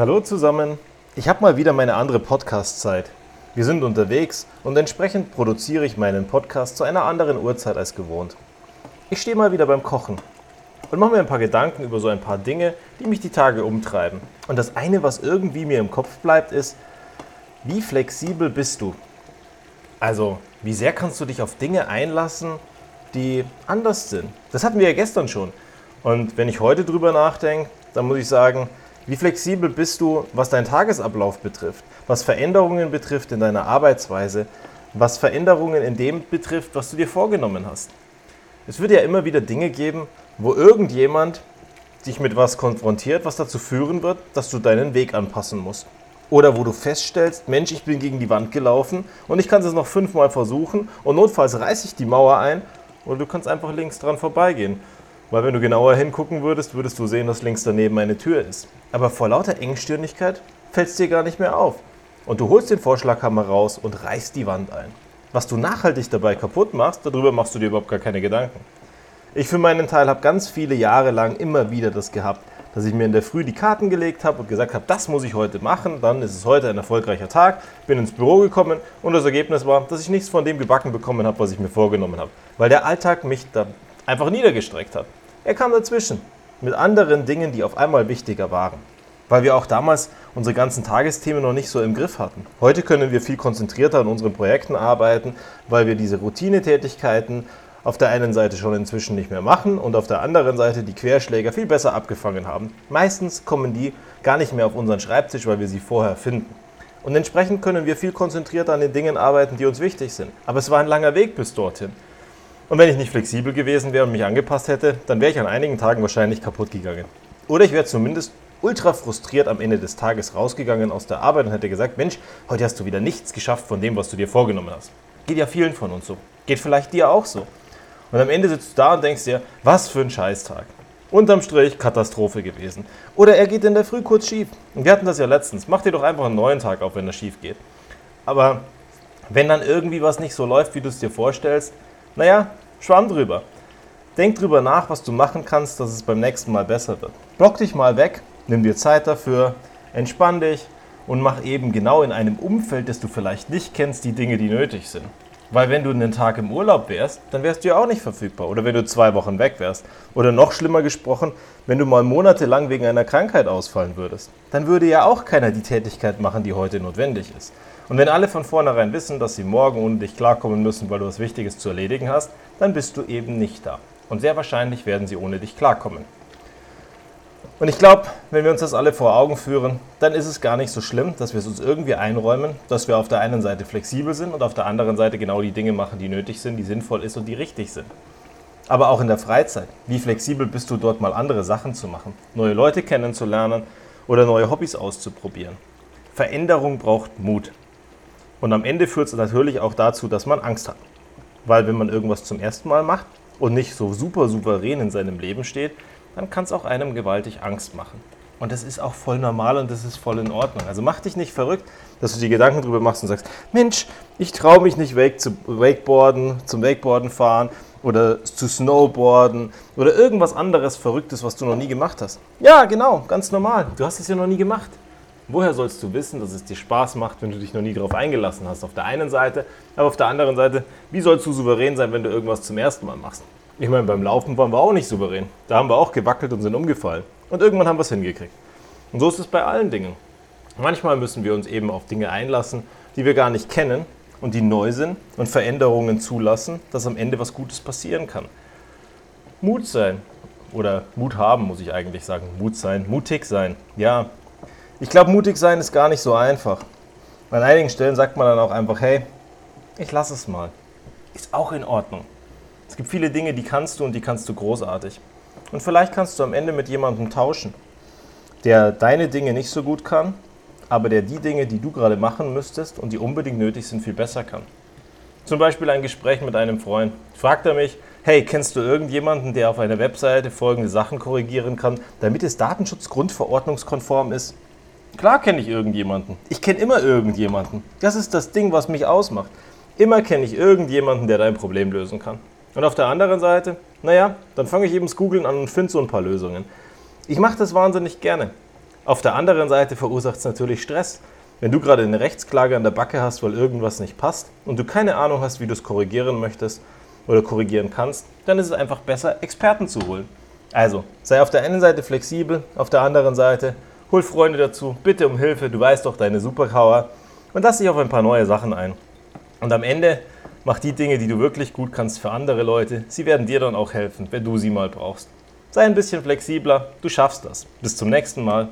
Hallo zusammen. Ich habe mal wieder meine andere Podcast-Zeit. Wir sind unterwegs und entsprechend produziere ich meinen Podcast zu einer anderen Uhrzeit als gewohnt. Ich stehe mal wieder beim Kochen und mache mir ein paar Gedanken über so ein paar Dinge, die mich die Tage umtreiben. Und das eine, was irgendwie mir im Kopf bleibt, ist, wie flexibel bist du? Also, wie sehr kannst du dich auf Dinge einlassen, die anders sind? Das hatten wir ja gestern schon. Und wenn ich heute drüber nachdenke, dann muss ich sagen, wie flexibel bist du, was deinen Tagesablauf betrifft, was Veränderungen betrifft in deiner Arbeitsweise, was Veränderungen in dem betrifft, was du dir vorgenommen hast? Es wird ja immer wieder Dinge geben, wo irgendjemand dich mit was konfrontiert, was dazu führen wird, dass du deinen Weg anpassen musst. Oder wo du feststellst, Mensch, ich bin gegen die Wand gelaufen und ich kann es noch fünfmal versuchen und notfalls reiße ich die Mauer ein oder du kannst einfach links dran vorbeigehen. Weil wenn du genauer hingucken würdest, würdest du sehen, dass links daneben eine Tür ist. Aber vor lauter Engstirnigkeit fällt es dir gar nicht mehr auf. Und du holst den Vorschlaghammer raus und reißt die Wand ein. Was du nachhaltig dabei kaputt machst, darüber machst du dir überhaupt gar keine Gedanken. Ich für meinen Teil habe ganz viele Jahre lang immer wieder das gehabt, dass ich mir in der Früh die Karten gelegt habe und gesagt habe, das muss ich heute machen, dann ist es heute ein erfolgreicher Tag, bin ins Büro gekommen und das Ergebnis war, dass ich nichts von dem gebacken bekommen habe, was ich mir vorgenommen habe, weil der Alltag mich da einfach niedergestreckt hat. Er kam dazwischen mit anderen Dingen, die auf einmal wichtiger waren. Weil wir auch damals unsere ganzen Tagesthemen noch nicht so im Griff hatten. Heute können wir viel konzentrierter an unseren Projekten arbeiten, weil wir diese Routinetätigkeiten auf der einen Seite schon inzwischen nicht mehr machen und auf der anderen Seite die Querschläger viel besser abgefangen haben. Meistens kommen die gar nicht mehr auf unseren Schreibtisch, weil wir sie vorher finden. Und entsprechend können wir viel konzentrierter an den Dingen arbeiten, die uns wichtig sind. Aber es war ein langer Weg bis dorthin. Und wenn ich nicht flexibel gewesen wäre und mich angepasst hätte, dann wäre ich an einigen Tagen wahrscheinlich kaputt gegangen. Oder ich wäre zumindest ultra frustriert am Ende des Tages rausgegangen aus der Arbeit und hätte gesagt, Mensch, heute hast du wieder nichts geschafft von dem, was du dir vorgenommen hast. Geht ja vielen von uns so. Geht vielleicht dir auch so. Und am Ende sitzt du da und denkst dir, was für ein Scheißtag. Unterm Strich Katastrophe gewesen. Oder er geht in der Früh kurz schief. Und wir hatten das ja letztens. Mach dir doch einfach einen neuen Tag auf, wenn er schief geht. Aber wenn dann irgendwie was nicht so läuft, wie du es dir vorstellst, naja, schwamm drüber. Denk drüber nach, was du machen kannst, dass es beim nächsten Mal besser wird. Block dich mal weg, nimm dir Zeit dafür, entspann dich und mach eben genau in einem Umfeld, das du vielleicht nicht kennst, die Dinge, die nötig sind. Weil wenn du einen Tag im Urlaub wärst, dann wärst du ja auch nicht verfügbar. Oder wenn du zwei Wochen weg wärst. Oder noch schlimmer gesprochen, wenn du mal monatelang wegen einer Krankheit ausfallen würdest. Dann würde ja auch keiner die Tätigkeit machen, die heute notwendig ist. Und wenn alle von vornherein wissen, dass sie morgen ohne dich klarkommen müssen, weil du was Wichtiges zu erledigen hast, dann bist du eben nicht da. Und sehr wahrscheinlich werden sie ohne dich klarkommen. Und ich glaube, wenn wir uns das alle vor Augen führen, dann ist es gar nicht so schlimm, dass wir es uns irgendwie einräumen, dass wir auf der einen Seite flexibel sind und auf der anderen Seite genau die Dinge machen, die nötig sind, die sinnvoll ist und die richtig sind. Aber auch in der Freizeit. Wie flexibel bist du dort mal andere Sachen zu machen, neue Leute kennenzulernen oder neue Hobbys auszuprobieren? Veränderung braucht Mut. Und am Ende führt es natürlich auch dazu, dass man Angst hat. Weil wenn man irgendwas zum ersten Mal macht und nicht so super souverän in seinem Leben steht, dann kann es auch einem gewaltig Angst machen. Und das ist auch voll normal und das ist voll in Ordnung. Also mach dich nicht verrückt, dass du dir Gedanken darüber machst und sagst, Mensch, ich traue mich nicht wake zu Wakeboarden, zum Wakeboarden fahren oder zu Snowboarden oder irgendwas anderes Verrücktes, was du noch nie gemacht hast. Ja, genau, ganz normal. Du hast es ja noch nie gemacht. Woher sollst du wissen, dass es dir Spaß macht, wenn du dich noch nie darauf eingelassen hast? Auf der einen Seite, aber auf der anderen Seite, wie sollst du souverän sein, wenn du irgendwas zum ersten Mal machst? Ich meine, beim Laufen waren wir auch nicht souverän. Da haben wir auch gewackelt und sind umgefallen. Und irgendwann haben wir es hingekriegt. Und so ist es bei allen Dingen. Manchmal müssen wir uns eben auf Dinge einlassen, die wir gar nicht kennen und die neu sind und Veränderungen zulassen, dass am Ende was Gutes passieren kann. Mut sein oder Mut haben, muss ich eigentlich sagen. Mut sein, mutig sein. Ja, ich glaube, mutig sein ist gar nicht so einfach. An einigen Stellen sagt man dann auch einfach, hey, ich lasse es mal. Ist auch in Ordnung. Es gibt viele Dinge, die kannst du und die kannst du großartig. Und vielleicht kannst du am Ende mit jemandem tauschen, der deine Dinge nicht so gut kann, aber der die Dinge, die du gerade machen müsstest und die unbedingt nötig sind, viel besser kann. Zum Beispiel ein Gespräch mit einem Freund. Fragt er mich, hey, kennst du irgendjemanden, der auf einer Webseite folgende Sachen korrigieren kann, damit es datenschutzgrundverordnungskonform ist? Klar kenne ich irgendjemanden. Ich kenne immer irgendjemanden. Das ist das Ding, was mich ausmacht. Immer kenne ich irgendjemanden, der dein Problem lösen kann. Und auf der anderen Seite, naja, dann fange ich eben das Googlen an und finde so ein paar Lösungen. Ich mache das wahnsinnig gerne, Auf der anderen Seite verursacht es natürlich Stress. Wenn du gerade eine Rechtsklage an der Backe hast, weil irgendwas nicht passt und du keine Ahnung hast, wie du es korrigieren möchtest oder korrigieren kannst, dann ist es einfach besser, Experten zu holen. Also, sei auf der einen Seite flexibel, auf der anderen Seite hol Freunde dazu, bitte um Hilfe, du weißt doch deine Superpower und lass dich auf ein paar neue Sachen ein. Und am Ende mach die Dinge, die du wirklich gut kannst für andere Leute. Sie werden dir dann auch helfen, wenn du sie mal brauchst. Sei ein bisschen flexibler, du schaffst das. Bis zum nächsten Mal.